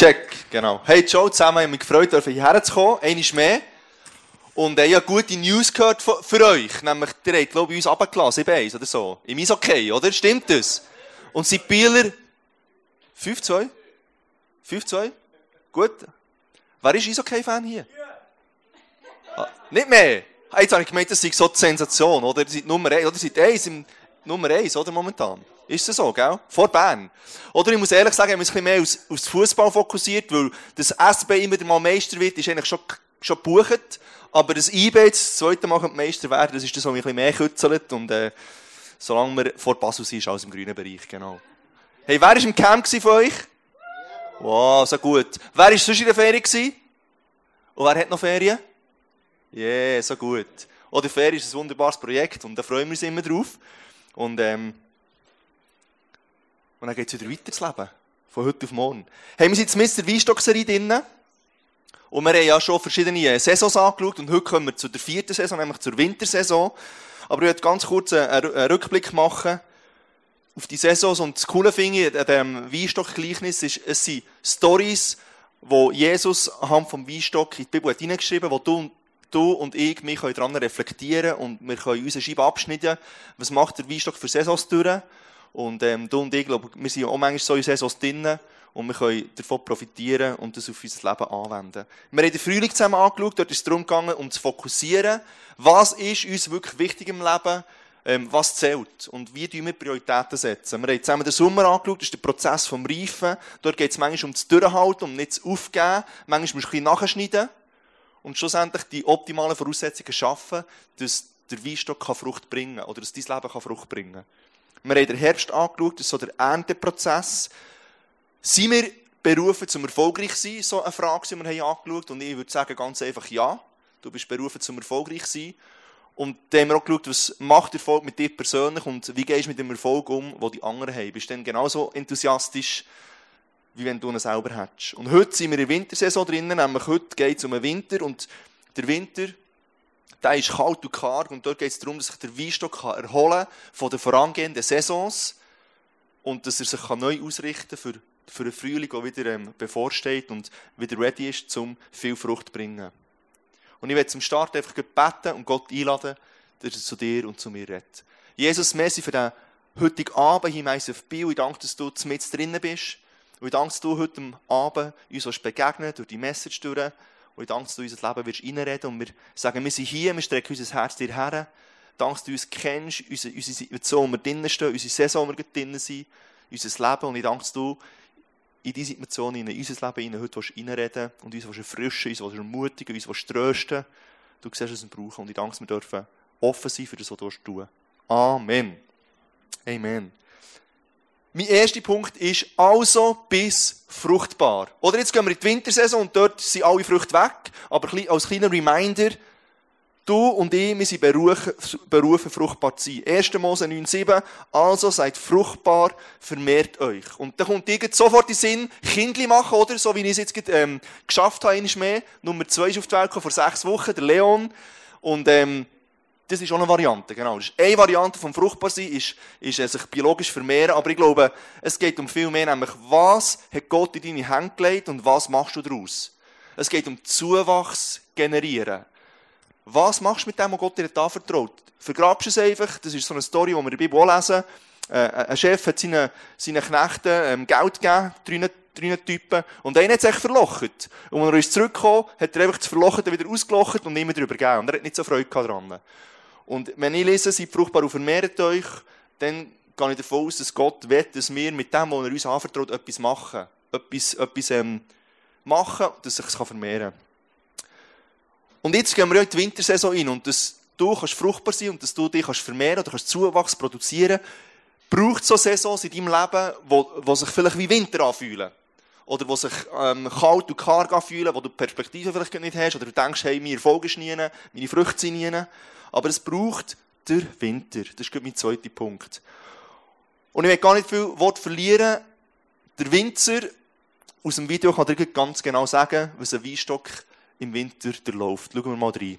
Check, genau. Hey Joe, zusammen, ich habe mich gefreut, hierher zu kommen. Einmal mehr. Und äh, ich habe gute News gehört für euch. Nämlich, ihr habt, glaube ich, uns runtergelassen, 7 oder so. Im okay, oder? Stimmt das? Und sind Bieler 5-2? 5-2? Gut. Wer ist Eishockey-Fan hier? Ah, nicht mehr? Jetzt habe ich gemeint, das sei so die Sensation, oder? Ihr seid Nummer 1, oder? Ihr seid 1 im Nummer 1, oder? Momentan. Ist das so, gell? Vor Bern. Oder ich muss ehrlich sagen, ich habe mich ein bisschen mehr auf, Fußball fokussiert, weil das SB immer mal Meister wird, ist eigentlich schon, schon gebucht. Aber das IB das zweite Mal Meister werden, das ist das, was mich ein bisschen mehr kützelt. Und, äh, solange wir vor Basel sind, ist alles im grünen Bereich, genau. Hey, wer war im Camp von euch? Wow, so gut. Wer war sonst in der Ferien gewesen? Und wer hat noch Ferien? Yeah, so gut. Die Ferien ist ein wunderbares Projekt und da freuen wir uns immer drauf. Und, ähm, und dann geht es wieder weiter zu leben. Von heute auf morgen. Hey, wir sind jetzt mit der Weinstock-Serie drinnen. Und wir haben ja schon verschiedene Saisons angeschaut und heute kommen wir zu der vierten Saison, nämlich zur Wintersaison. Aber ich möchte ganz kurz einen Rückblick machen auf die Saisons. Und das Coole finde ich an diesem Weinstock-Gleichnis ist, es sind Stories, wo Jesus anhand vom Weinstock in die Bibel hineingeschrieben hat, wo du, du und ich mich daran reflektieren können und wir können unsere Scheibe abschneiden. Was macht der Weinstock für Saisons durch? Und ähm, du und ich, glaube, wir sind auch manchmal so in Saisons drinnen und wir können davon profitieren und das auf unser Leben anwenden. Wir haben den Frühling zusammen angeschaut, dort ist es darum gegangen, um zu fokussieren, was ist uns wirklich wichtig im Leben, ähm, was zählt und wie wir Prioritäten setzen. Wir haben zusammen den Sommer angeschaut, das ist der Prozess vom Reifen. Dort geht es manchmal um das Durchhalten, um nicht zu aufgeben. Manchmal musst du ein bisschen nachschneiden und schlussendlich die optimalen Voraussetzungen schaffen, dass der Weinstock Frucht bringen kann oder dass dein Leben Frucht bringen kann. Wir haben den Herbst angeschaut, das ist so der Ernteprozess. Sind wir berufen zum erfolgreich sein? So eine Frage, die wir haben angeschaut. Und ich würde sagen, ganz einfach ja. Du bist berufen zum erfolgreich sein. Und dann haben wir auch geschaut, was macht Erfolg mit dir persönlich und wie gehst du mit dem Erfolg um, den die anderen haben. Bist du dann genauso enthusiastisch, wie wenn du ihn selber hättest. Und heute sind wir in der Wintersaison drinnen, nämlich heute geht es um den Winter und der Winter, der ist kalt und karg und dort geht es darum, dass sich der Weinstock erholen kann von den vorangehenden Saisons und dass er sich neu ausrichten für, für einen Frühling, der wieder ähm, bevorsteht und wieder ready ist, um viel Frucht zu bringen. Und ich werde zum Start einfach beten und Gott einladen, dass er zu dir und zu mir redet. Jesus, merci für den heutigen Abend hier im auf Bio. Ich danke, dass du mit drinnen bist. Und ich danke, dass du heute Abend uns begegnen durch die Message durch. Und ich danke, dass du unser Leben wirst reinreden Und wir sagen, wir sind hier, wir strecken unser Herz dir her. Danke, dass du uns kennst, unsere, unsere Situation, wo wir drinnen stehen, unsere Saison, wo wir drinnen sind, unser Leben. Und ich danke, dass du in diese Situation, in unser Leben rein, heute reinreden und uns erfrischen, uns ermutigen, uns trösten. Du siehst, was wir brauchen. Und ich danke, dass wir dürfen offen sein für das, was du tun Amen. Amen. Mein erster Punkt ist also bis fruchtbar. Oder jetzt gehen wir in die Wintersaison und dort sind alle Früchte weg. Aber als kleiner Reminder, Du und ich, wir sind berufen, fruchtbar zu sein. 1. Mose 9,7. Also seid fruchtbar, vermehrt euch. Und da kommt irgend sofort in den Sinn, Kindli machen, oder? So wie ich es jetzt ähm, geschafft habe, einmal mehr. Nummer 2 ist auf die Welt gekommen, vor sechs Wochen, der Leon. Und, ähm, das ist auch eine Variante, genau. Das ist eine Variante vom Fruchtbarsein, ist, ist äh, sich biologisch vermehren. Aber ich glaube, es geht um viel mehr, nämlich, was hat Gott in deine Hände gelegt und was machst du daraus? Es geht um Zuwachs generieren. Was machst du mit dem, was Gott dir da vertraut? Vergrabst du es einfach? Das ist so eine Story, die wir in der Bibel auch lesen. Äh, ein Chef hat seinen, seinen Knechten ähm, Geld gegeben, drei, drei Typen, und einer hat sich verlocht. Und als er ist zurückgekommen, hat er einfach das Verlochete wieder ausgelocht und immer drüber gegeben. Und er hat nicht so Freude daran. Und wenn ich lese, seid fruchtbar und vermehrt euch, dann gehe ich davon aus, dass Gott will, dass wir mit dem, was er uns anvertraut, etwas machen. Etwas, etwas ähm, machen, dass sich es vermehren kann. Und jetzt gehen wir in die Wintersaison rein und dass du kannst fruchtbar sein und dass du dich kannst vermehren oder kannst Zuwachs produzieren, braucht so Saisons in deinem Leben, wo sich vielleicht wie Winter anfühlen. Oder wo sich ähm, kalt und karg anfühlen, wo du Perspektive vielleicht nicht hast, oder du denkst, hey, mein Erfolg ist nie, meine Früchte sind nie. Aber es braucht der Winter. Das ist mein zweiter Punkt. Und ich will gar nicht viel Wort verlieren. Der Winzer aus dem Video kann dir ganz genau sagen, was ein Weinstock im Winter läuft. Schauen wir mal rein.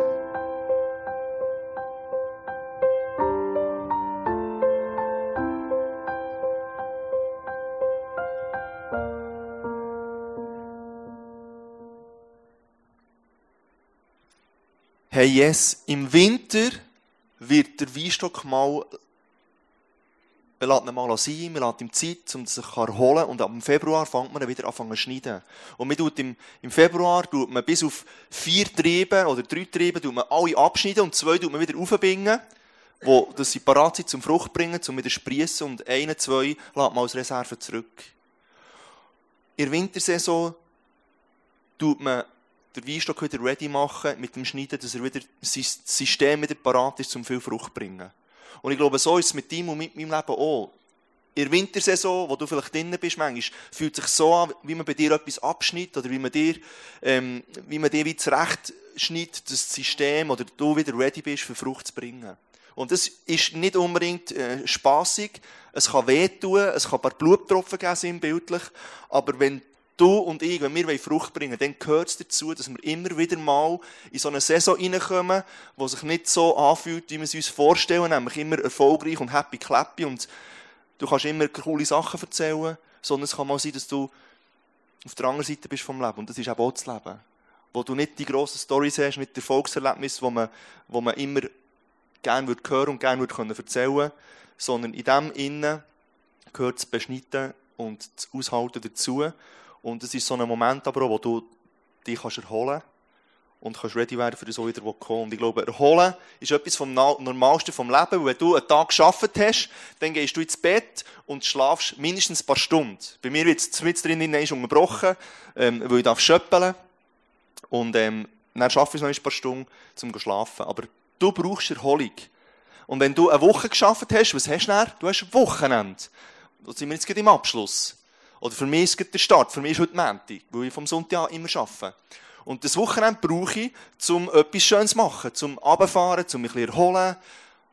Hey, yes, im Winter wird der Weinstock mal, man lässt ihn mal sein, man lässt ihm Zeit, um sich zu erholen und ab Februar fängt man wieder an zu schneiden. Und man tut im, im Februar tut man bis auf vier Triebe oder drei Triebe tut man alle abschneiden und zwei tut man wieder aufbinden, wo, dass sie parat sind zum Frucht bringen, zum wieder sprießen und eine, zwei lässt man als Reserve zurück. In der Wintersaison tut man den Weinstock wieder ready machen mit dem Schneiden, dass er wieder das System wieder parat ist, um viel Frucht zu bringen. Und ich glaube, so ist es mit ihm und mit meinem Leben auch. In der Wintersaison, wo du vielleicht drinnen bist, manchmal fühlt sich so an, wie man bei dir etwas abschneidet oder wie man dir, ähm, wie man dir wie zurecht schneidet, das System oder du wieder ready bist, für Frucht zu bringen. Und das ist nicht unbedingt äh, spaßig. Es kann wehtun, es kann ein paar Bluttropfen geben, sinnbildlich. Aber wenn du und ich, wenn wir Frucht bringen wollen, dann gehört es dazu, dass wir immer wieder mal in so eine Saison reinkommen, die sich nicht so anfühlt, wie wir es uns vorstellen, nämlich immer erfolgreich und happy clappy und du kannst immer coole Sachen erzählen, sondern es kann mal sein, dass du auf der anderen Seite bist vom Leben und das ist auch das Leben. Wo du nicht die grossen Storys hast, nicht die Erfolgserlebnisse, wo man, wo man immer gerne würde hören und gerne würde können erzählen, sondern in dem Innen gehört das Beschneiden und das Aushalten dazu. Und es ist so ein Moment aber auch, wo du dich kannst erholen und kannst ready werden für das, was wieder kommt. Und ich glaube, erholen ist etwas vom Normalsten vom Leben. Wenn du einen Tag geschafft hast, dann gehst du ins Bett und schlafst mindestens ein paar Stunden. Bei mir wird es mit drin ist unterbrochen, ähm, weil ich darf schöppeln. Und, ähm, dann schaffe ich noch ein paar Stunden, um zu schlafen. Aber du brauchst Erholung. Und wenn du eine Woche geschafft hast, was hast du dann? Du hast ein Wochenende. Da sind wir jetzt gerade im Abschluss. Oder für mich ist es der Start. Für mich ist heute Montag, weil ich vom Sonntag immer arbeite. Und das Wochenende brauche ich, um etwas Schönes zu machen, zum Abfahren, zum mich ein bisschen erholen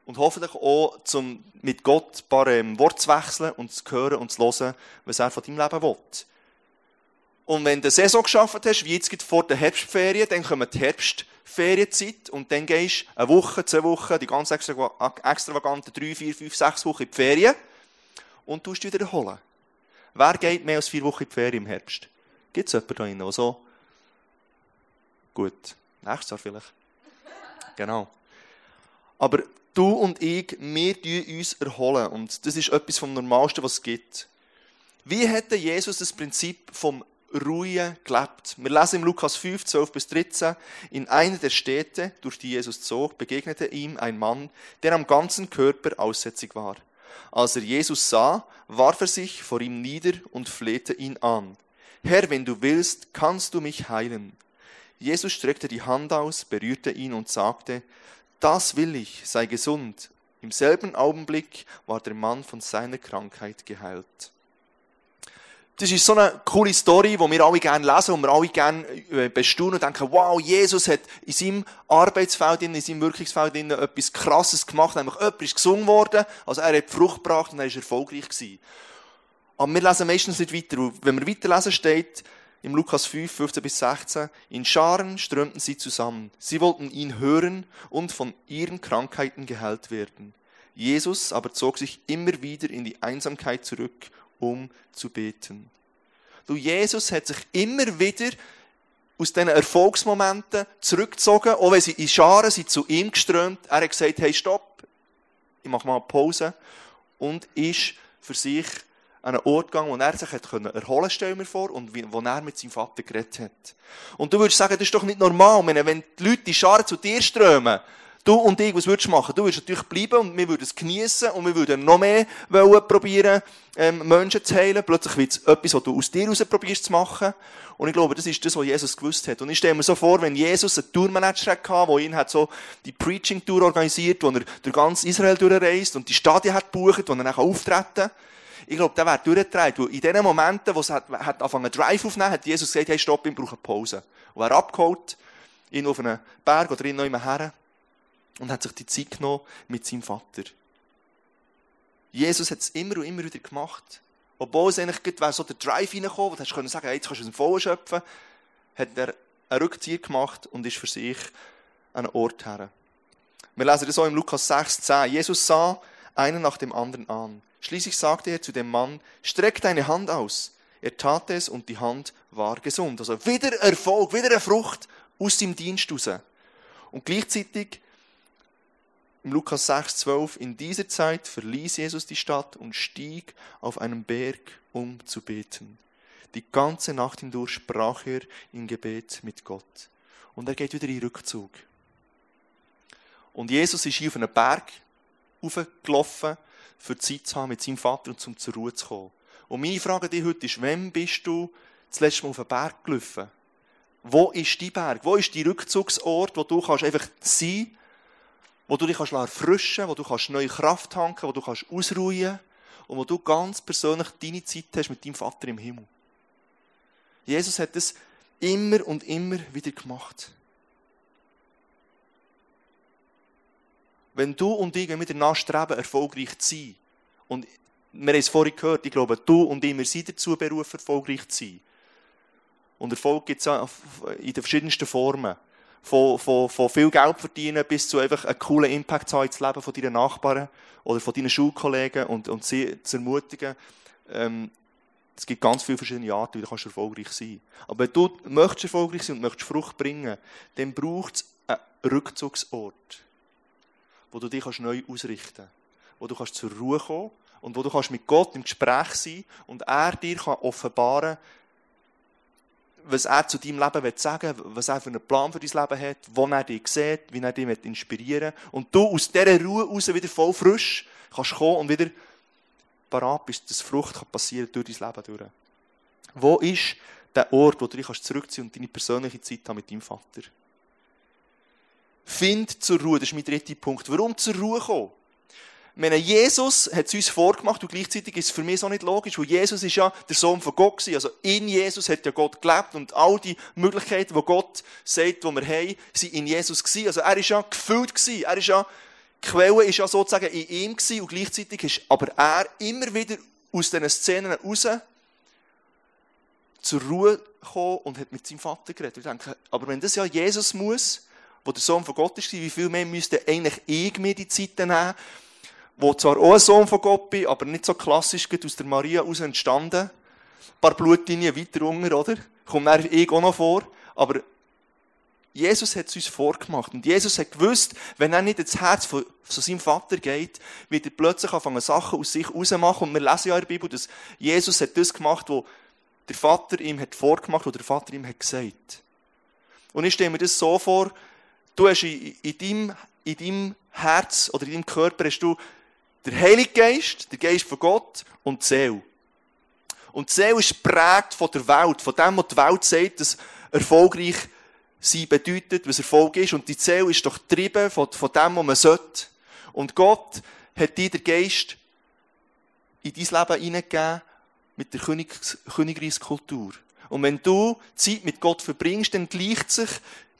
und hoffentlich auch, zum mit Gott ein paar ähm, Worte zu wechseln und zu hören und zu hören, was er von deinem Leben will. Und wenn du eine Saison geschafft hast, wie jetzt vor der Herbstferien, dann kommt die Herbstferienzeit und dann gehst du eine Woche, zwei Wochen, die ganz extravaganten drei, vier, fünf, sechs Wochen in die Ferien und tust dich wieder erholen. Wer geht mehr als vier Wochen in die Ferien im Herbst? Gibt es jemanden da drinnen, der so? Gut, nächstes Jahr vielleicht. Genau. Aber du und ich, wir tun uns erholen. Und das ist etwas vom Normalsten, was es gibt. Wie hätte Jesus das Prinzip vom Ruhe gelebt? Wir lesen im Lukas 5, 12 bis 13. In einer der Städte, durch die Jesus zog, begegnete ihm ein Mann, der am ganzen Körper aussätzig war. Als er Jesus sah, warf er sich vor ihm nieder und flehte ihn an. Herr, wenn du willst, kannst du mich heilen. Jesus streckte die Hand aus, berührte ihn und sagte, das will ich, sei gesund. Im selben Augenblick war der Mann von seiner Krankheit geheilt. Das ist so eine coole Story, die wir alle gerne lesen und wir alle gerne äh, bestaunen und denken, wow, Jesus hat in seinem Arbeitsfeld, in seinem Wirkungsfeld etwas Krasses gemacht, nämlich jemand ist gesungen worden, also er hat Frucht gebracht und er ist erfolgreich gewesen. Aber wir lesen meistens nicht weiter. Wenn wir weiterlesen, steht im Lukas 5, 15 bis 16, in Scharen strömten sie zusammen. Sie wollten ihn hören und von ihren Krankheiten geheilt werden. Jesus aber zog sich immer wieder in die Einsamkeit zurück um zu beten. Du, Jesus hat sich immer wieder aus diesen Erfolgsmomenten zurückgezogen, auch wenn sie in Scharen sind zu ihm geströmt. Er hat gesagt, hey, stopp, ich mache mal eine Pause und ist für sich an einen Ort gegangen, wo er sich hat können erholen stell mir vor, und wo er mit seinem Vater geredet hat. Und du würdest sagen, das ist doch nicht normal, wenn die Leute, die Scharen zu dir strömen, du und ich, was würdest du machen? Du würdest natürlich bleiben und wir würden es genießen und wir würden noch mehr wollen probieren, ähm, Menschen zu heilen. Plötzlich wird es etwas, was du aus dir heraus probierst zu machen. Und ich glaube, das ist das, was Jesus gewusst hat. Und ich stelle mir so vor, wenn Jesus einen Tourmanager hatte, der ihn hat so die Preaching-Tour organisiert, wo er durch ganz Israel durchreist und die Stadien hat gebucht, wo er dann auftreten kann. Ich glaube, der wäre durchgedreht. Weil in den Momenten, wo es hat, hat angefangen Drive aufzunehmen, hat Jesus gesagt, hey, stopp, ich brauche eine Pause. Und er abgeholt, ihn auf einen Berg oder ihn noch immer her und hat sich die Zeit genommen mit seinem Vater. Jesus hat es immer und immer wieder gemacht. Obwohl es eigentlich wäre so der Drive reingekommen, wo du können sagen, hey, jetzt kannst du dem Vollen schöpfen, hat er einen Rückzieher gemacht und ist für sich an einen Ort her. Wir lesen das auch im Lukas 6, 10. Jesus sah einen nach dem anderen an. Schließlich sagte er zu dem Mann, streck deine Hand aus. Er tat es und die Hand war gesund. Also wieder Erfolg, wieder eine Frucht aus dem Dienst raus. Und gleichzeitig im Lukas 6, 12, in dieser Zeit verließ Jesus die Stadt und stieg auf einen Berg, um zu beten. Die ganze Nacht hindurch sprach er im Gebet mit Gott. Und er geht wieder in Rückzug. Und Jesus ist hier auf einen Berg aufgelaufen, für Zeit zu haben mit seinem Vater und zum zur Ruhe zu kommen. Und meine Frage dir heute ist, wann bist du das letzte Mal auf einen Berg gelaufen? Wo ist die Berg? Wo ist die Rückzugsort, wo du kannst einfach sein wo du dich erfrischen kannst, wo du kannst neue Kraft tanken wo du kannst ausruhen und wo du ganz persönlich deine Zeit hast mit deinem Vater im Himmel. Jesus hat das immer und immer wieder gemacht. Wenn du und ich, wenn wir danach streben, erfolgreich zu sein, und wir haben es vorhin gehört, ich glaube, du und ich, wir sind dazu berufen, erfolgreich zu sein. Und Erfolg gibt es in den verschiedensten Formen von, von, von viel Geld verdienen bis zu einfach einen coolen Impact zu haben ins Leben von deinen Nachbarn oder von deinen Schulkollegen und, und sie zu ermutigen. Ähm, es gibt ganz viele verschiedene Arten, wie du kannst erfolgreich sein Aber wenn du möchtest erfolgreich sein und möchtest Frucht bringen, dann braucht es einen Rückzugsort, wo du dich kannst neu ausrichten kannst, wo du kannst zur Ruhe kommen und wo du kannst mit Gott im Gespräch sein und er dir kann offenbaren was er zu deinem Leben sagen will, was er für einen Plan für dein Leben hat, wo er dich sieht, wie er dich inspirieren will. Und du aus dieser Ruhe raus wieder voll frisch kannst kommen und wieder parat bist, dass Frucht passieren durch dein Leben durch. Wo ist der Ort, wo du dich zurückziehen und deine persönliche Zeit haben mit deinem Vater? Find zur Ruhe, das ist mein dritter Punkt. Warum zur Ruhe kommen? Meine, Jesus hat es uns vorgemacht und gleichzeitig ist es für mich so nicht logisch, weil Jesus ist ja der Sohn von Gott gewesen. Also in Jesus hat ja Gott gelebt und all die Möglichkeiten, die Gott sagt, die wir haben, sind in Jesus gewesen. Also er ist ja gefüllt gewesen. Er ist ja, die Quelle ist ja sozusagen in ihm gewesen und gleichzeitig ist aber er immer wieder aus diesen Szenen raus zur Ruhe gekommen und hat mit seinem Vater geredet. Ich denke, aber wenn das ja Jesus muss, wo der Sohn von Gott ist, wie viel mehr müsste eigentlich ich mir die Zeit nehmen, wo zwar auch ein Sohn von Gott bin, aber nicht so klassisch aus der Maria aus entstanden. Ein paar Blutlinien weiter unten, oder? Kommt dann ich auch noch vor. Aber Jesus hat es uns vorgemacht. Und Jesus hat gewusst, wenn er nicht ins Herz von, von seinem Vater geht, wird er plötzlich anfangen, Sachen aus sich rausmachen. Und wir lesen ja in der Bibel, dass Jesus hat das gemacht, was der Vater ihm hat vorgemacht, was der Vater ihm hat gesagt. Und ich stelle mir das so vor, du hast in, in, deinem, in deinem Herz oder in deinem Körper hast du der Heilige Geist, der Geist von Gott und die Seele. Und die Seele ist prägt von der Welt, von dem, was die Welt sagt, dass erfolgreich sein bedeutet, was Erfolg ist. Und die Seele ist doch getrieben von, von dem, was man sollte. Und Gott hat dir den Geist in dein Leben hineingegeben mit der Königs Königreichskultur. Und wenn du Zeit mit Gott verbringst, dann gleicht sich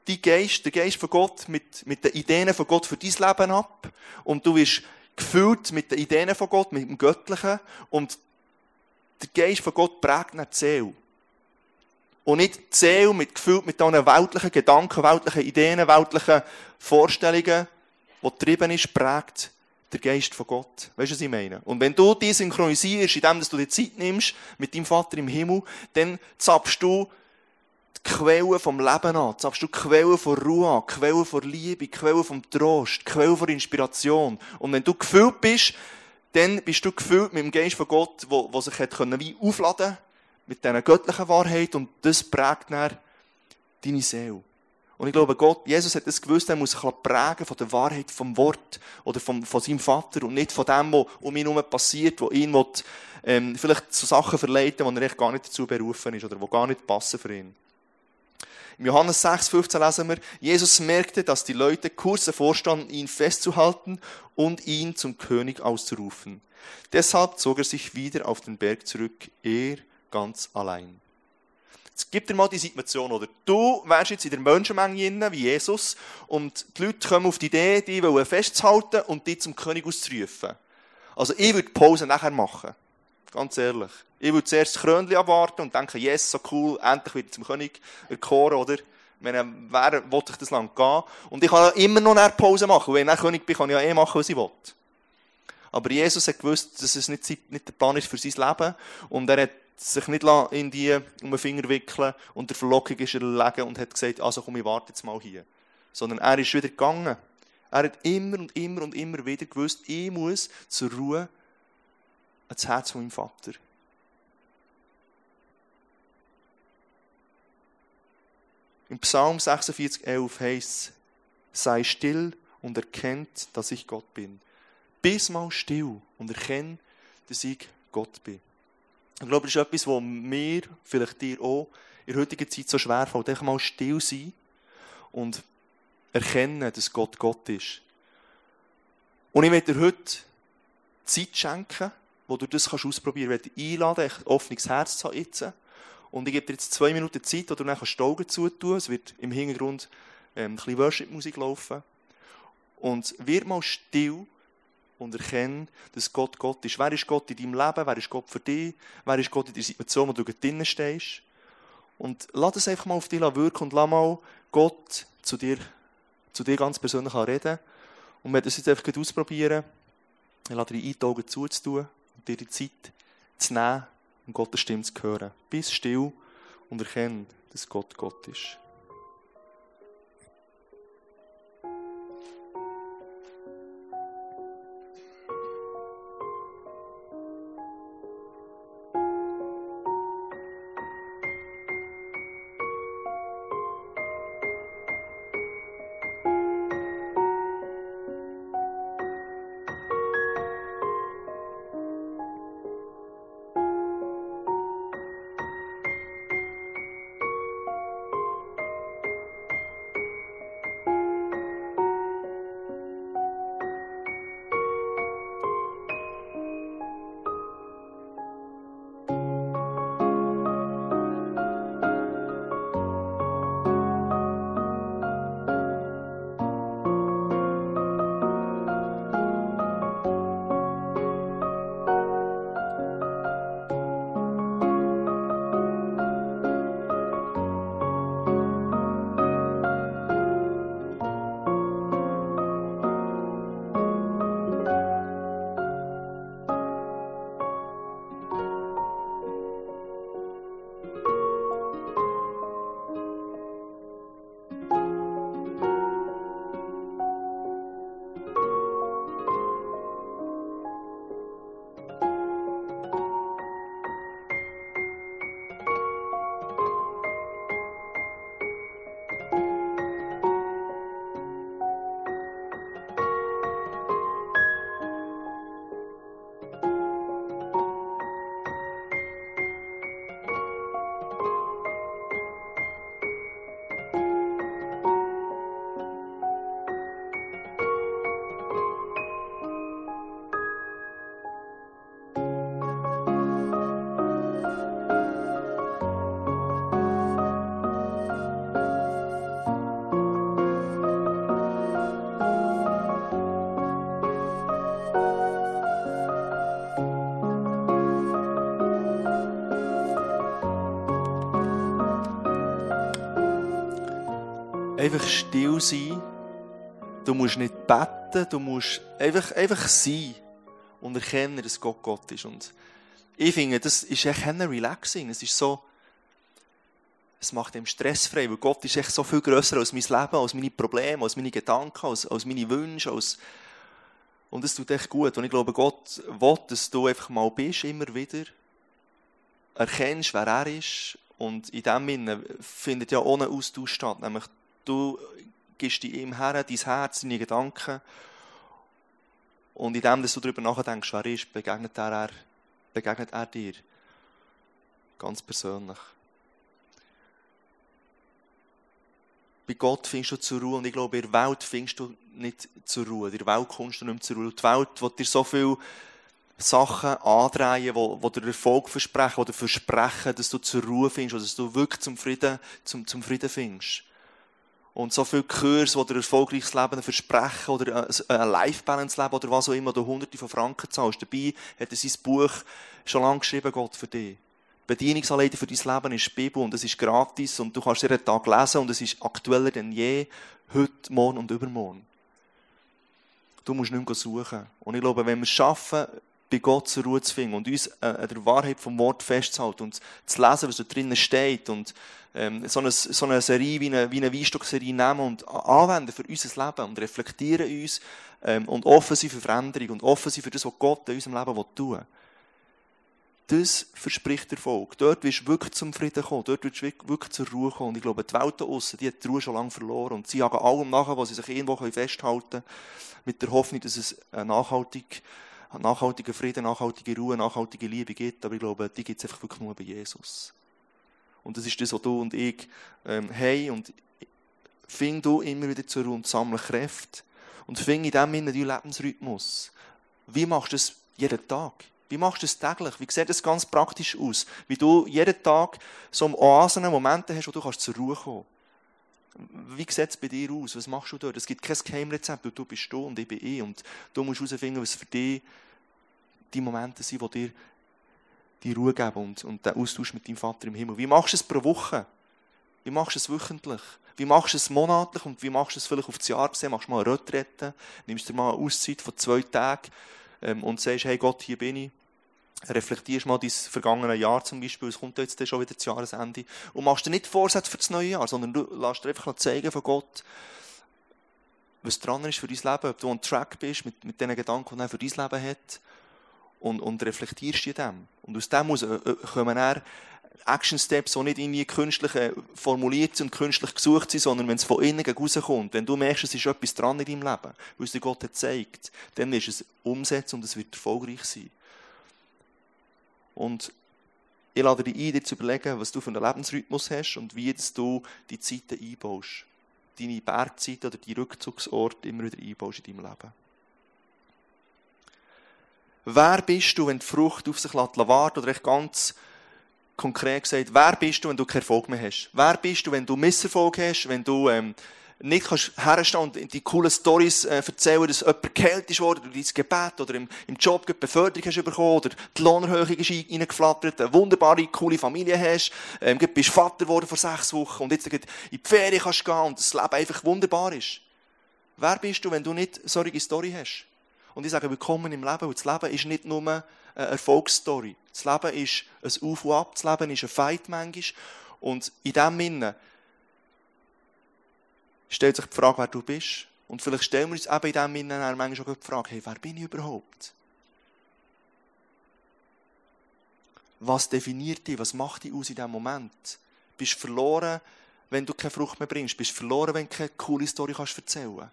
die Geist, der Geist von Gott mit, mit den Ideen von Gott für dein Leben ab. Und du wirst gefüllt mit den Ideen von Gott, mit dem Göttlichen. Und der Geist von Gott prägt die Seele. Und nicht die Seele mit, gefüllt mit diesen weltlichen Gedanken, weltlichen Ideen, weltlichen Vorstellungen, die getrieben ist, prägt der Geist von Gott. Weißt du, was ich meine? Und wenn du die synchronisierst, indem du dir Zeit nimmst mit deinem Vater im Himmel, dann zappst du die Quelle vom Leben an. Sagst du die Quelle von Ruhe an, die Quelle von Liebe, die Quelle vom Trost, die Quelle von Inspiration. Und wenn du gefüllt bist dann bist du gefüllt mit dem Geist von Gott, wo, wo sich hat können wie aufladen mit dieser göttlichen Wahrheit und das prägt dann deine Seele. Und ich glaube, Gott, Jesus hat das gewusst, er muss sich prägen von der Wahrheit vom Wort oder vom, von seinem Vater und nicht von dem, was um ihn herum passiert, wo ihn will, ähm, vielleicht zu Sachen verleiten, wo er echt gar nicht dazu berufen ist oder wo gar nicht passen für ihn. Im Johannes 6, 15 lesen wir, Jesus merkte, dass die Leute kurz vorstanden, ihn festzuhalten und ihn zum König auszurufen. Deshalb zog er sich wieder auf den Berg zurück, er ganz allein. Jetzt gib dir mal die Situation, oder? Du wärst jetzt in der Menschenmenge wie Jesus und die Leute kommen auf die Idee, die wollen festzuhalten und dich zum König auszurufen. Also ich würde die Pause nachher machen. Ganz ehrlich. Ich würde zuerst das Krönchen abwarten und denken, yes, so cool, endlich wieder zum König erkoren, oder? Wenn wer wollte ich das lang gehen? Und ich kann immer noch eine Pause machen. Wenn ich König bin, kann ich ja eh machen, was ich will. Aber Jesus hat gewusst, dass es nicht, nicht der Plan ist für sein Leben. Und er hat sich nicht in die um den Finger wickeln und der Verlockung ist erlegen und hat gesagt, also komm, ich warte jetzt mal hier. Sondern er ist wieder gegangen. Er hat immer und immer und immer wieder gewusst, ich muss zur Ruhe ans Herz von meinem Vater. Im Psalm 46, 11 heißt es, sei still und erkennt, dass ich Gott bin. Bis mal still und erkennt, dass ich Gott bin. Ich glaube, das ist etwas, was mir, vielleicht dir auch, in der heutigen Zeit so schwer fällt. Einfach mal still sein und erkennen, dass Gott Gott ist. Und ich möchte dir heute Zeit schenken, wo du das ausprobieren kannst. Ich möchte einladen, ein offenes Herz zu haben. Und ich gebe dir jetzt zwei Minuten Zeit, wo du dann die Augen zutun Es wird im Hintergrund ähm, ein bisschen Worship-Musik laufen. Und wird mal still und erkenne, dass Gott Gott ist. Wer ist Gott in deinem Leben? Wer ist Gott für dich? Wer ist Gott in der Situation, wo du drinnen stehst? Und lass es einfach mal auf dich wirken und lass mal Gott zu dir, zu dir ganz persönlich reden. Und wir das jetzt einfach ausprobieren. Ich lade dir ein, die Augen zuzutun und dir die Zeit zu nehmen und Gottes Stimme zu hören. Bist still und erkenne, dass Gott Gott ist. Einfach still sein. Du musst nicht beten, du musst einfach, einfach sein und erkennen, dass Gott Gott ist. Und ich finde, das ist echt Relaxing. Es ist so, es macht ihm stressfrei, weil Gott ist echt so viel grösser als mein Leben, als meine Probleme, als meine Gedanken, als, als meine Wünsche, als, Und es tut echt gut. Und ich glaube, Gott will, dass du einfach mal bist, immer wieder. Erkennst, wer er ist. Und in dem Sinne findet ja ohne Austausch statt. Nämlich, du gibst ihm her, dein Herz, deine Gedanken. Und in dem, dass du darüber nachdenkst, wer er ist, begegnet er, begegnet er dir. Ganz persönlich. Bei Gott findest du zur Ruhe und ich glaube, in der Welt findest du nicht zur Ruhe. In der Welt kommst du nicht mehr zur Ruhe. Die Welt will dir so viele Sachen andrehen, die, dir Erfolg versprechen, dir versprechen, dass du zur Ruhe findest oder dass du wirklich zum Frieden, zum, zum Frieden findest. Und so viele Kurse, dir ein erfolgreiches Leben versprechen oder ein Life-Balance-Leben oder was auch immer, du hunderte von Franken zahlst. Dabei hat er sein Buch schon lange geschrieben, Gott, für dich. Bedienungsanleitung für dein Leben ist die Bibel und es ist gratis und du kannst jeden Tag lesen und es ist aktueller denn je, heute, morgen und übermorgen. Du musst nicht mehr suchen. Und ich glaube, wenn wir es schaffen, bei Gott zur Ruhe zu finden und uns äh, an der Wahrheit vom Wort festzuhalten und zu lesen, was da drinnen steht und ähm, so, eine, so eine Serie wie eine, wie eine Weinstock-Serie nehmen und anwenden für unser Leben und reflektieren uns ähm, und offen sein für Veränderung und offen sein für das, was Gott in unserem Leben tun will das verspricht Erfolg. Dort wirst du wirklich zum Frieden kommen. Dort wirst du wirklich zur Ruhe kommen. Und ich glaube, die Welt da draussen, die hat die Ruhe schon lange verloren. Und sie jagen allem nachher, was sie sich irgendwo festhalten können, mit der Hoffnung, dass es einen nachhaltig, nachhaltigen Frieden, nachhaltige Ruhe, nachhaltige Liebe gibt. Aber ich glaube, die gibt es einfach wirklich nur bei Jesus. Und das ist das, was du und ich ähm, haben. Und fing du immer wieder zur Ruhe und sammle Kräfte. Und fing in dem deinen Lebensrhythmus. Wie machst du das jeden Tag? Wie machst du das täglich? Wie sieht das ganz praktisch aus? Wie du jeden Tag so Oasen, Momente hast, wo du kannst zur Ruhe kommen Wie sieht es bei dir aus? Was machst du dort? Es gibt kein Geheimrezept. Du bist du und ich bin ich. Und du musst herausfinden, was für dich die Momente sind, die dir die Ruhe geben und, und den Austausch mit deinem Vater im Himmel. Wie machst du es pro Woche? Wie machst du es wöchentlich? Wie machst du es monatlich und wie machst du es vielleicht auf das Jahr gesehen? Machst du mal eine Retrette? Nimmst du mal eine Auszeit von zwei Tagen ähm, und sagst, hey Gott, hier bin ich reflektierst mal dein vergangene Jahr zum Beispiel, es kommt jetzt schon wieder das Jahresende, und machst dir nicht Vorsätze für das neue Jahr, sondern du lässt dir einfach zeigen von Gott, was dran ist für dein Leben, ob du on track bist mit, mit den Gedanken, die er für dein Leben hat, und, und reflektierst in dem. Und aus dem muss, äh, äh, kommen dann Action Steps, die nicht irgendwie künstlich äh, formuliert und künstlich gesucht sind, sondern wenn es von innen rauskommt, wenn du merkst, es ist etwas dran in deinem Leben, es dir Gott hat gezeigt, dann du es umsetzen und es wird erfolgreich sein. Und ich lade dich ein, dir zu überlegen, was du für einen Lebensrhythmus hast und wie du die Zeiten einbaust. Deine Bergzeit oder die Rückzugsorte immer wieder einbaust in deinem Leben. Wer bist du, wenn die Frucht auf sich warten? Oder echt ganz konkret gesagt, wer bist du, wenn du keinen Erfolg mehr hast? Wer bist du, wenn du Misserfolg hast, wenn du ähm, nicht kannst herstehen und die coolen Stories äh, erzählen, dass jemand geheilt ist worden durch dein Gebet oder im, im Job eine Beförderung hast bekommen oder die Lohnerhöhung ist reingeflattert, eine wunderbare, coole Familie hast, ähm, bist Vater geworden vor sechs Wochen und jetzt in die Ferien kannst gehen und das Leben einfach wunderbar ist. Wer bist du, wenn du nicht solche Story hast? Und ich sage, willkommen im Leben, weil das Leben ist nicht nur eine Erfolgsstory. Das Leben ist ein Auf und Ab, das Leben ist ein Fight manchmal. Und in dem Sinne stellt sich die Frage, wer du bist. Und vielleicht stellen wir uns eben in dem Sinne manchmal auch die Frage, hey, wer bin ich überhaupt? Was definiert dich? Was macht dich aus in diesem Moment? Bist du verloren, wenn du keine Frucht mehr bringst? Bist du verloren, wenn du keine coole Story kannst erzählen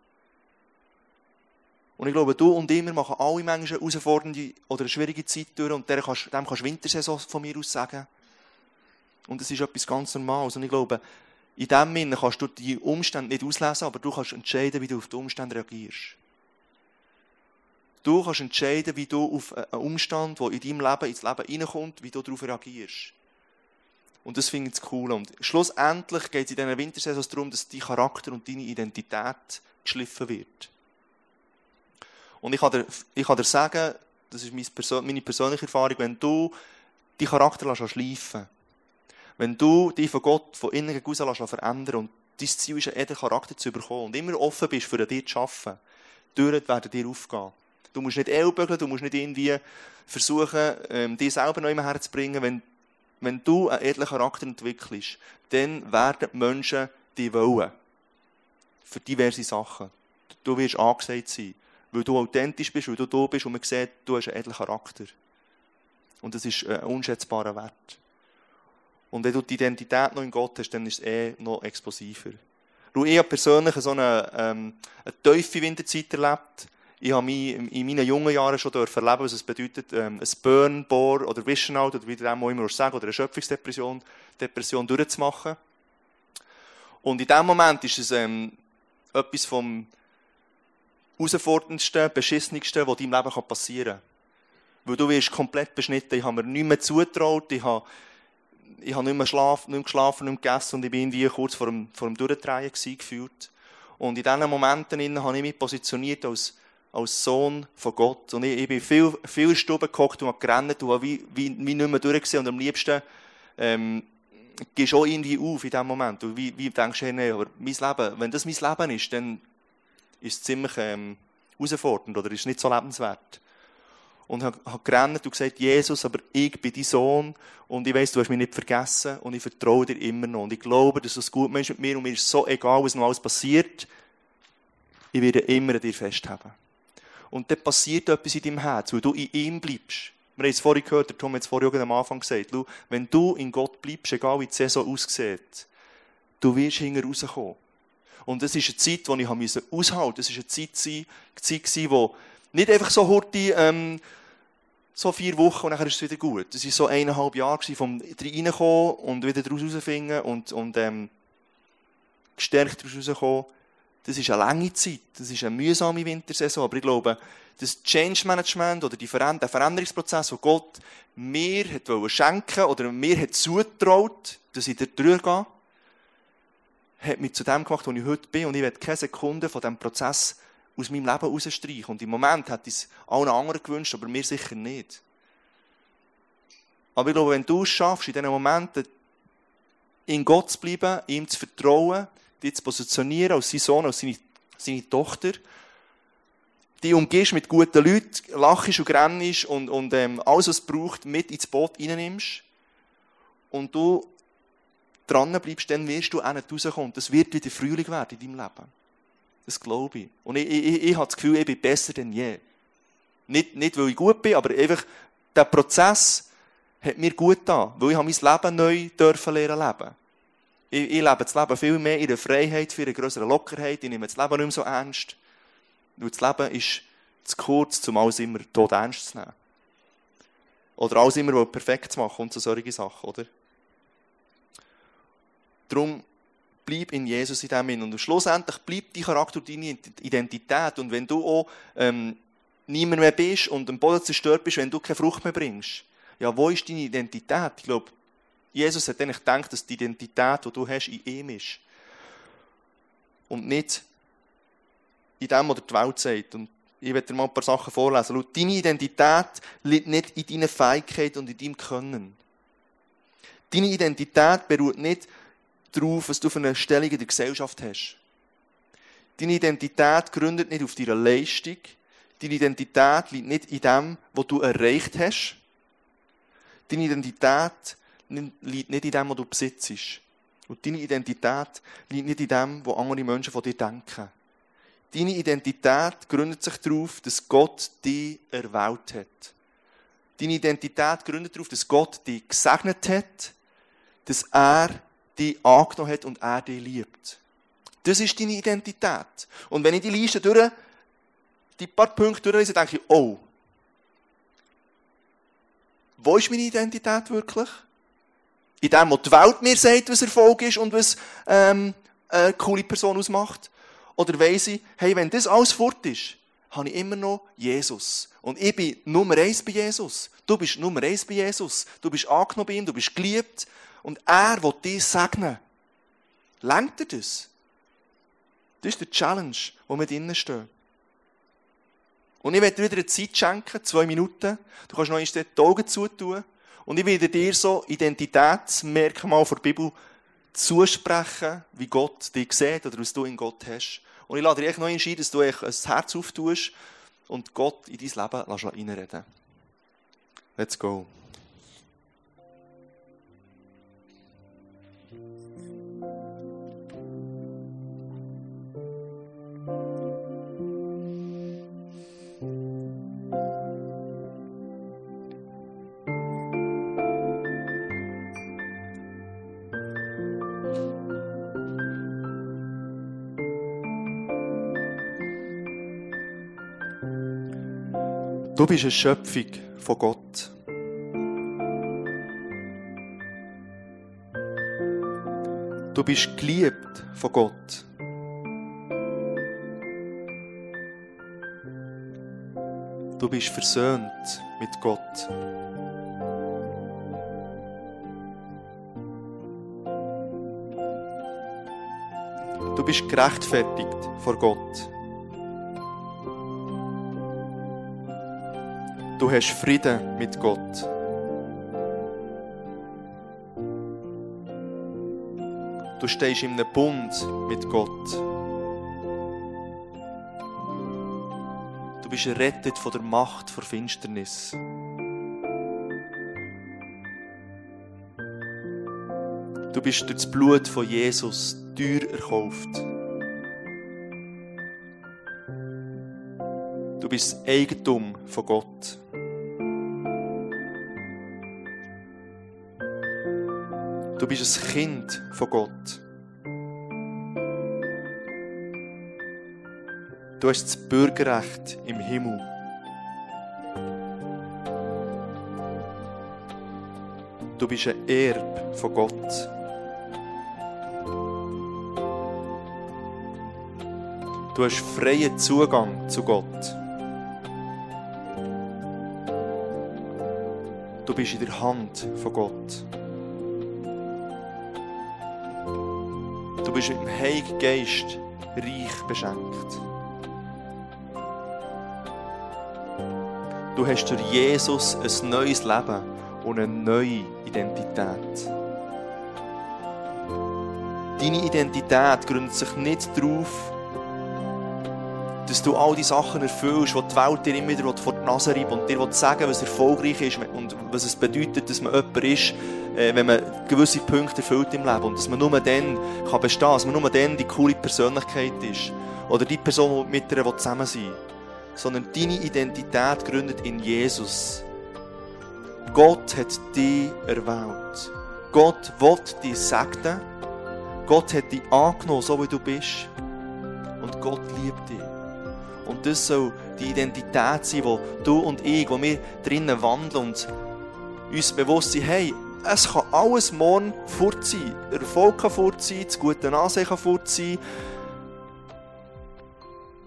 Und ich glaube, du und immer machen alle Menschen herausfordernde oder eine schwierige Zeit durch und dem kannst, dem kannst Wintersaison von mir aus sagen. Und es ist etwas ganz Normales. Und ich glaube, in dem Sinne kannst du die Umstände nicht auslesen, aber du kannst entscheiden, wie du auf die Umstände reagierst. Du kannst entscheiden, wie du auf einen Umstand, der in deinem Leben ins Leben hineinkommt, wie du darauf reagierst. Und das finde ich cool. Und schlussendlich geht es in dieser Wintersaison darum, dass dein Charakter und deine Identität geschliffen wird. Und ich kann dir, ich kann dir sagen, das ist meine persönliche Erfahrung, wenn du deinen Charakter schleifen lässt, wenn du dich von Gott von innen heraus verändern und dein Ziel ist, einen Charakter zu bekommen und immer offen bist, für dich zu arbeiten, Türen werden dir aufgehen. Du musst nicht ellbögeln, du musst nicht irgendwie versuchen, ähm, dich selber noch immer herzubringen. Wenn, wenn du einen edlen Charakter entwickelst, dann werden die Menschen dich wollen. Für diverse Sachen. Du wirst angesagt sein. weil du authentisch bist, weil du da bist und man sieht, du hast einen edlen Charakter. Und das ist ein unschätzbarer Wert. Und wenn du die Identität noch in Gott hast, dann ist es eh noch explosiver. Ich habe persönlich so eine, ähm, eine tiefe Winterzeit erlebt. Ich habe mich in meinen jungen Jahren schon erleben, was es bedeutet, ähm, ein Burn, Bore oder Vision oder wie dem auch immer sagen, oder eine Schöpfungsdepression, Depression durchzumachen. Und in dem Moment ist es ähm, etwas vom herausforderndsten, beschissensten, was deinem Leben passieren kann. Weil du wirst komplett beschnitten. Ich habe mir nichts mehr zutraut. Ich habe, ich habe nicht mehr, schlaf, nicht mehr geschlafen, nicht mehr gegessen und ich bin irgendwie kurz vor dem, vor dem Durchdrehen gefühlt. Und in diesen Momenten habe ich mich positioniert als, als Sohn von Gott. Und ich, ich bin viel, viel in Stuben gehockt und habe gerannt und habe wie, wie, wie nicht mehr durchgesehen. Und am liebsten ähm, gehst du auch irgendwie auf in diesem Moment. Und wie, wie denkst du, nee, aber mein Leben, wenn das mein Leben ist, dann ist es ziemlich ähm, herausfordernd oder ist nicht so lebenswert. Und habe, habe gerannt und gesagt, Jesus, aber ich bin dein Sohn und ich weiss, du hast mich nicht vergessen und ich vertraue dir immer noch. Und ich glaube, dass du es gut meinst mit mir und mir ist so egal, was noch alles passiert. Ich werde immer an dir festhalten. Und dann passiert etwas in deinem Herz, weil du in ihm bleibst. Wir haben es vorhin gehört, der Tom hat es vorhin am Anfang gesagt, wenn du in Gott bleibst, egal wie die Saison aussieht, du wirst hinterher rauskommen. Und das ist eine Zeit, die ich aushalten musste. Das war eine Zeit, wo nicht einfach so hurti, ähm, so vier Wochen und dann ist es wieder gut. Das war so eineinhalb Jahre vom reinkommen und wieder daraus rausfinden und, und ähm, gestärkt daraus rauskommen. Das ist eine lange Zeit. Das ist eine mühsame Wintersaison. Aber ich glaube, das Change Management oder die Veränder der Veränderungsprozess, den Gott mir hat schenken oder mir hat zutraut, dass ich da gehe, hat mich zu dem gemacht, wo ich heute bin. Und ich werde keine Sekunde von diesem Prozess aus meinem Leben rausstreichen. Und im Moment hätte ich es allen anderen gewünscht, aber mir sicher nicht. Aber ich glaube, wenn du es schaffst, in diesen Momenten in Gott zu bleiben, ihm zu vertrauen, dich zu positionieren als sein Sohn, als seine, seine Tochter, die umgehst mit guten Leuten, lachst und grennst und, und ähm, alles, was es braucht, mit ins Boot reinnimmst und du dran bleibst, dann wirst du auch nicht rauskommen. Das wird wieder Frühling werden in deinem Leben. Das glaube ich. Und ich, ich, ich, habe das Gefühl, ich bin besser denn je. Nicht, nicht, weil ich gut bin, aber einfach, der Prozess hat mir gut getan, weil ich mein Leben neu dürfen lernen leben. Ich, ich lebe das Leben viel mehr in der Freiheit, für eine größere Lockerheit. Ich nehme das Leben nicht mehr so ernst. Weil das Leben ist zu kurz, um alles immer tot ernst zu nehmen. Oder alles immer perfekt zu machen und so solche Sachen, oder? Darum bleib in Jesus in dem Und schlussendlich bleibt dein Charakter deine Identität. Und wenn du auch ähm, niemand mehr bist und am Boden zerstört bist, wenn du keine Frucht mehr bringst, ja, wo ist deine Identität? Ich glaube, Jesus hat eigentlich gedacht, dass die Identität, die du hast, in ihm ist. Und nicht in dem, was die Welt sagt. Und ich werde dir mal ein paar Sachen vorlesen. Schau, deine Identität liegt nicht in deiner Fähigkeit und in deinem Können. Deine Identität beruht nicht darauf, was du für eine Stellung in der Gesellschaft hast. Deine Identität gründet nicht auf deiner Leistung. Deine Identität liegt nicht in dem, was du erreicht hast. Deine Identität liegt nicht in dem, was du besitzt. Und deine Identität liegt nicht in dem, was andere Menschen von dir denken. Deine Identität gründet sich darauf, dass Gott dich erwählt hat. Deine Identität gründet darauf, dass Gott dich gesegnet hat, dass er dich angenommen hat und er dich liebt. Das ist deine Identität. Und wenn ich die Liste durch, die paar Punkte durchlese, denke ich, oh, wo ist meine Identität wirklich? In dem, was die Welt mir sagt, was Erfolg ist und was ähm, eine coole Person ausmacht? Oder weiss ich, hey, wenn das alles fort ist, habe ich immer noch Jesus. Und ich bin Nummer eins bei Jesus. Du bist Nummer eins bei Jesus. Du bist angenommen bei ihm, du bist geliebt. Und er will dich segnen. Lenkt er das? Das ist der Challenge, wo wir drinnen stehen. Und ich werde dir wieder eine Zeit schenken, zwei Minuten. Du kannst noch einmal die Augen zutun. Und ich werde dir so Identitätsmerkmal der Bibel zusprechen, wie Gott dich sieht oder was du in Gott hast. Und ich lade dir noch entschieden, dass du ein Herz auftust und Gott in dein Leben reinreden Let's go. Du bist eine Schöpfung von Gott. Du bist geliebt von Gott. Du bist versöhnt mit Gott. Du bist gerechtfertigt vor Gott. Du hast Frieden mit Gott. Du stehst in einem Bund mit Gott. Du bist errettet von der Macht der Finsternis. Du bist durch das Blut von Jesus teuer erkauft. Du bist Eigentum von Gott. Du bist ein Kind von Gott. Du hast das Bürgerrecht im Himmel. Du bist ein Erb von Gott. Du hast freien Zugang zu Gott. Du bist in der Hand von Gott. Bist dem Heiligen Geist reich beschenkt. Du hast durch Jesus ein neues Leben und eine neue Identität. Deine Identität gründet sich nicht darauf, dass du all die Sachen erfüllst, die die Welt dir immer wieder vor die Nase reibt und dir sagen was erfolgreich ist und was es bedeutet, dass man jemand ist, wenn man gewisse Punkte erfüllt im Leben und dass man nur dann kann bestehen kann, dass man nur dann die coole Persönlichkeit ist oder die Person, die mit der zusammen sein. Sondern deine Identität gründet in Jesus. Gott hat dich erwählt. Gott will dich segnen. Gott hat dich angenommen, so wie du bist. Und Gott liebt dich. Und das soll die Identität sein, wo du und ich, wo wir drinnen wandeln und uns bewusst sind, hey, es kann alles morgen fort sein. Der Erfolg kann fort sein, das gute Ansehen kann fort sein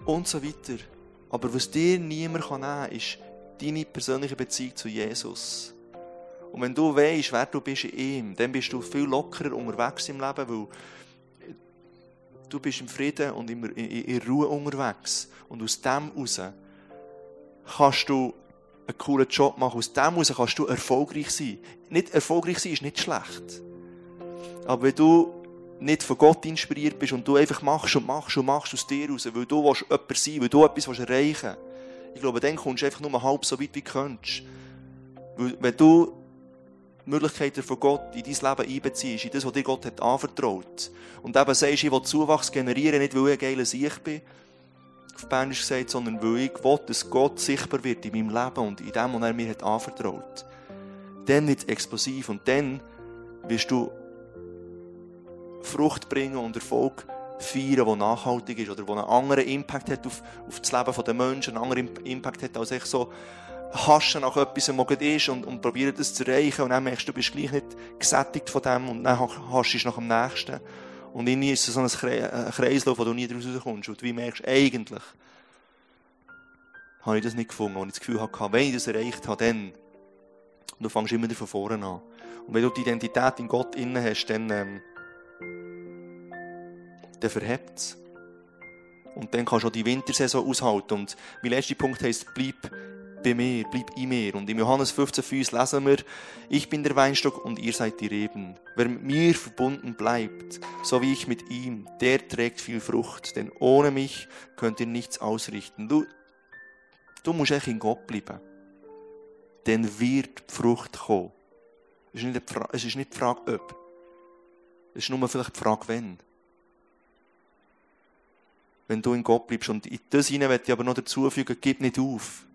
und so weiter. Aber was dir niemand nehmen kann, ist deine persönliche Beziehung zu Jesus. Und wenn du weißt, wer du bist in ihm, dann bist du viel lockerer unterwegs im Leben, weil du bist im Frieden und in, in, Ruhe unterwegs. Und aus dem heraus kannst du einen coolen Job machen. Aus dem heraus kannst du erfolgreich sein. Nicht erfolgreich sein ist nicht schlecht. Aber wenn du nicht von Gott inspiriert bist und du einfach machst und machst und machst aus dir raus, weil du willst jemand sein weil du etwas erreichen willst, ich glaube, dann kommst du einfach nur halb so weit, wie du könntest. Weil, wenn du Möglichkeiten von Gott in dein Leben einbeziehst, in das, was dir Gott hat anvertraut, und eben sagst, ich will Zuwachs generieren, nicht weil ich ein geiler Sieg bin, Bernisch gesagt, sondern weil ich will, dass Gott sichtbar wird in meinem Leben und in dem, was er mir hat anvertraut. Dann wird es explosiv und dann wirst du Frucht bringen und Erfolg feiern, der nachhaltig ist oder der einen anderen Impact hat auf, auf das Leben der Menschen, einen anderen Impact hat als ich so haschen nach etwas, was ist und, und probieren das zu erreichen und dann merkst du, du bist gleich nicht gesättigt von dem und dann haschst du nach dem Nächsten. Und irgendwie ist so ein Kreislauf, wo du nie daraus rauskommst. Und du merkst, eigentlich habe ich das nicht gefunden, wo ich das Gefühl hatte, wenn ich das erreicht habe, dann. Und du fängst immer wieder von vorne an. Und wenn du die Identität in Gott innen hast, dann, ähm, dann verhebt es. Und dann kannst du auch die Wintersaison aushalten. Und mein letzter Punkt heisst, bleib bei mir, bleib in mir. Und im Johannes 15,5 lesen wir, ich bin der Weinstock und ihr seid die Reben. Wer mit mir verbunden bleibt, so wie ich mit ihm, der trägt viel Frucht, denn ohne mich könnt ihr nichts ausrichten. Du, du musst echt in Gott bleiben. Dann wird die Frucht kommen. Es ist nicht, die Frage, ob. Es ist nur vielleicht die Frage, wenn. Wenn du in Gott bleibst. Und in das hinein möchte ich aber noch dazu gib nicht auf.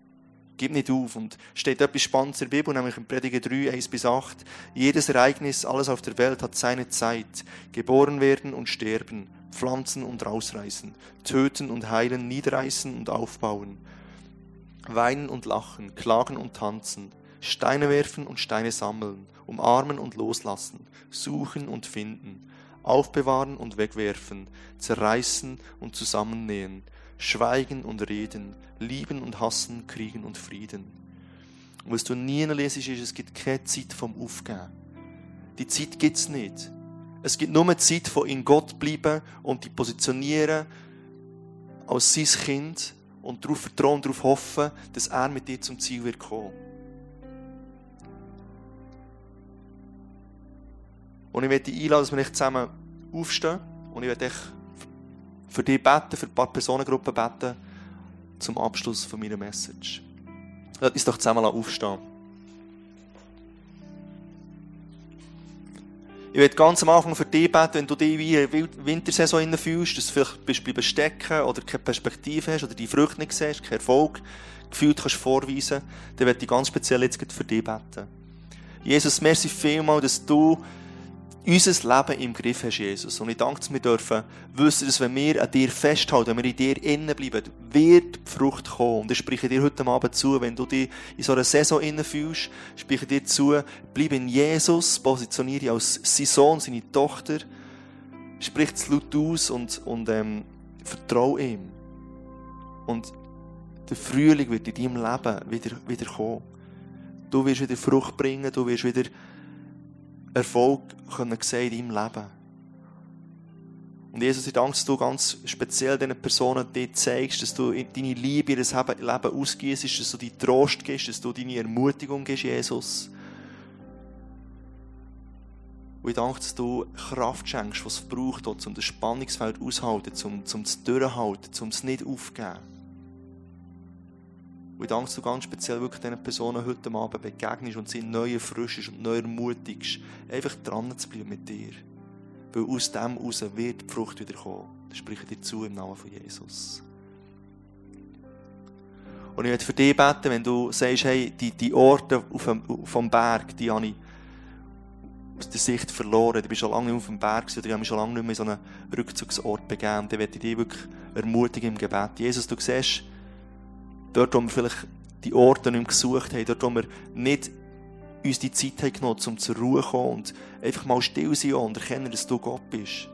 Gib nicht auf. Und steht etwas Spannendes in der Bibel, nämlich in Prediger 3, 1 bis 8. Jedes Ereignis, alles auf der Welt hat seine Zeit. Geboren werden und sterben, pflanzen und rausreißen, töten und heilen, niederreißen und aufbauen. Weinen und lachen, klagen und tanzen, Steine werfen und Steine sammeln, umarmen und loslassen, suchen und finden, aufbewahren und wegwerfen, zerreißen und zusammennähen, schweigen und reden, lieben und hassen, kriegen und Frieden. Und was du nie lesest, ist, es gibt keine Zeit vom Aufgeben. Die Zeit gibt es nicht. Es gibt nur Zeit von in Gott bleiben und die positionieren als sein Kind und darauf vertrauen, darauf hoffen, dass er mit dir zum Ziel wird kommen. Und ich werde dich einladen, dass wir nicht zusammen aufstehen und ich werde dich für dich beten, für ein paar Personengruppen beten, zum Abschluss von meiner Message. Lass uns doch zusammen aufstehen. Ich werde ganz am Anfang für dich beten, wenn du dich wie in Wintersaison fühlst, dass du vielleicht bist bleiben stecken oder keine Perspektive hast oder die Früchte nicht siehst, keinen Erfolg gefühlt kannst vorweisen, dann werde ich ganz speziell jetzt für dich beten. Jesus, merci vielmal, dass du unser Leben im Griff hast, Jesus. Und ich danke, dass wir dürfen wissen, dass wenn wir an dir festhalten, wenn wir in dir innen bleiben, wird die Frucht kommen. Und ich spreche dir heute Abend zu, wenn du dich in so einer Saison innen fühlst, spreche dir zu, bleib in Jesus, positioniere dich als sein Sohn, seine Tochter, sprich es laut aus und, und ähm, vertraue ihm. Und der Frühling wird in deinem Leben wieder, wieder kommen. Du wirst wieder Frucht bringen, du wirst wieder Erfolg können sehen in deinem Leben. Und Jesus, ich danke, dass du ganz speziell diesen Personen dir zeigst, dass du deine Liebe in ihr Leben ausgießt, dass du deinen Trost gibst, dass du deine Ermutigung gibst, Jesus. Und ich danke, dass du Kraft schenkst, was es braucht, um das Spannungsfeld auszuhalten, um, um es durchzuhalten, um es nicht aufzugeben. Und ich danke du ganz speziell wirklich diesen Personen heute Abend begegnest und sie neu erfrischst und neu ermutigst, einfach dran zu bleiben mit dir. Weil aus dem heraus wird die Frucht wieder kommen. Das spreche ich dir zu im Namen von Jesus. Und ich werde für dich beten, wenn du sagst, hey, die, die Orte auf dem, auf dem Berg, die habe ich aus der Sicht verloren. Ich bin schon lange nicht auf dem Berg oder ich habe mich schon lange nicht mehr in so einen Rückzugsort begeben. Dann werde ich dich wirklich ermutigen im Gebet. Jesus, du siehst, Dort, wo wir vielleicht die Orte nicht mehr gesucht haben, dort, wo wir nicht uns die Zeit haben genommen, um zur Ruhe zu kommen und einfach mal still sein und erkennen, dass du Gott bist.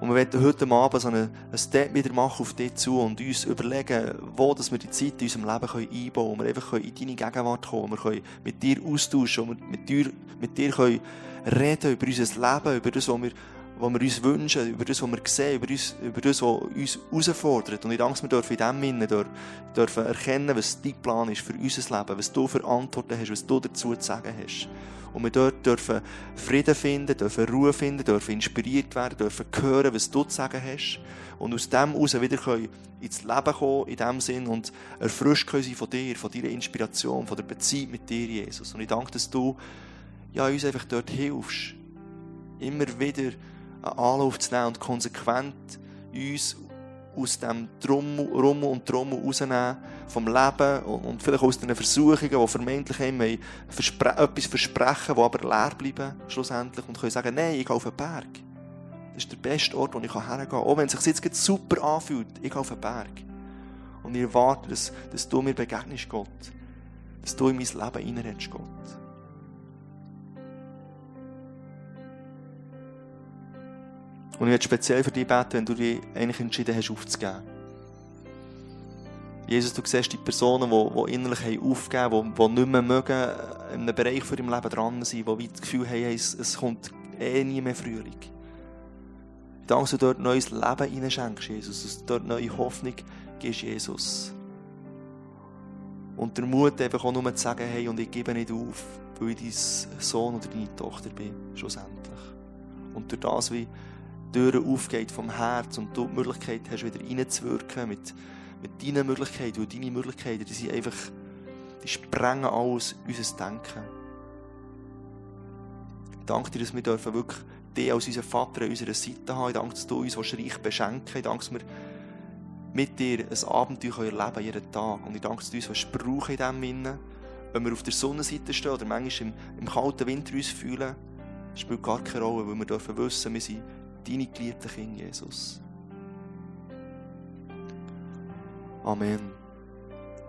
Und wir werden heute Abend so einen, Step wieder machen auf dich zu und uns überlegen, wo dass wir die Zeit in unserem Leben einbauen können, wo wir einfach in deine Gegenwart kommen, wir können mit dir austauschen, und mit dir, mit dir können reden über unser Leben, über das, was wir was wir uns wünschen, über das, was wir sehen, über, uns, über das, was uns herausfordert. Und ich danke, wir dürfen in diesem Sinne dürfen erkennen, was dein Plan ist für unser Leben, was du für Antworten hast, was du dazu zu sagen hast. Und wir dort dürfen Frieden finden, dürfen Ruhe finden, dürfen inspiriert werden, dürfen hören, was du zu sagen hast. Und aus dem heraus wieder ins Leben kommen, in dem Sinn, und erfrischt können von dir, von deiner Inspiration, von der Beziehung mit dir, Jesus. Und ich danke, dass du ja, uns einfach dort hilfst, immer wieder einen Anlauf zu nehmen und konsequent uns aus dem Drummel, Rummel und Trommel rausnehmen vom Leben und, vielleicht aus den Versuchungen, die vermeintlich immer verspre etwas versprechen, die aber leer bleiben schlussendlich und können sagen, nein, ich gehe auf den Berg. Das ist der beste Ort, wo ich hergehen kann. Auch wenn es sich jetzt super anfühlt, ich gehe auf den Berg. Und ich erwarte, dass, dass du mir begegnest, Gott. Dass du in mein Leben hineinredest, Gott. Und ich werde speziell für dich beten, wenn du dich eigentlich entschieden hast, aufzugeben. Jesus, du siehst die Personen, die, die innerlich haben aufgegeben die, die nicht mehr mögen, in einem Bereich von ihrem Leben dran sind, die das Gefühl haben, es, es kommt eh nie mehr Frühling. Ich danke, dass du dort neues Leben hineinschenkst, Jesus, dass du dort neue Hoffnung gibst, Jesus. Und der Mut, einfach auch nur zu sagen, hey, und ich gebe nicht auf, weil ich dein Sohn oder deine Tochter bin, schlussendlich. Und durch das, wie Türen aufgeht vom Herz und du die Möglichkeit hast, wieder reinzuwirken mit, mit deinen Möglichkeiten. Und deine Möglichkeiten, die sind einfach, die sprengen alles unser Denken. Ich danke dir, dass wir dürfen wirklich dich als unseren Vater an unserer Seite haben. Ich danke, dass du uns reich beschenken Ich danke, dass wir mit dir ein Abenteuer erleben jeden Tag. Und ich danke, dass du uns brauchen in diesem Sinne. Wenn wir auf der Sonnenseite stehen oder manchmal im, im kalten Winter uns fühlen, spielt gar keine Rolle, weil wir dürfen wissen, wir sind deine geliebten Kinder, Jesus. Amen.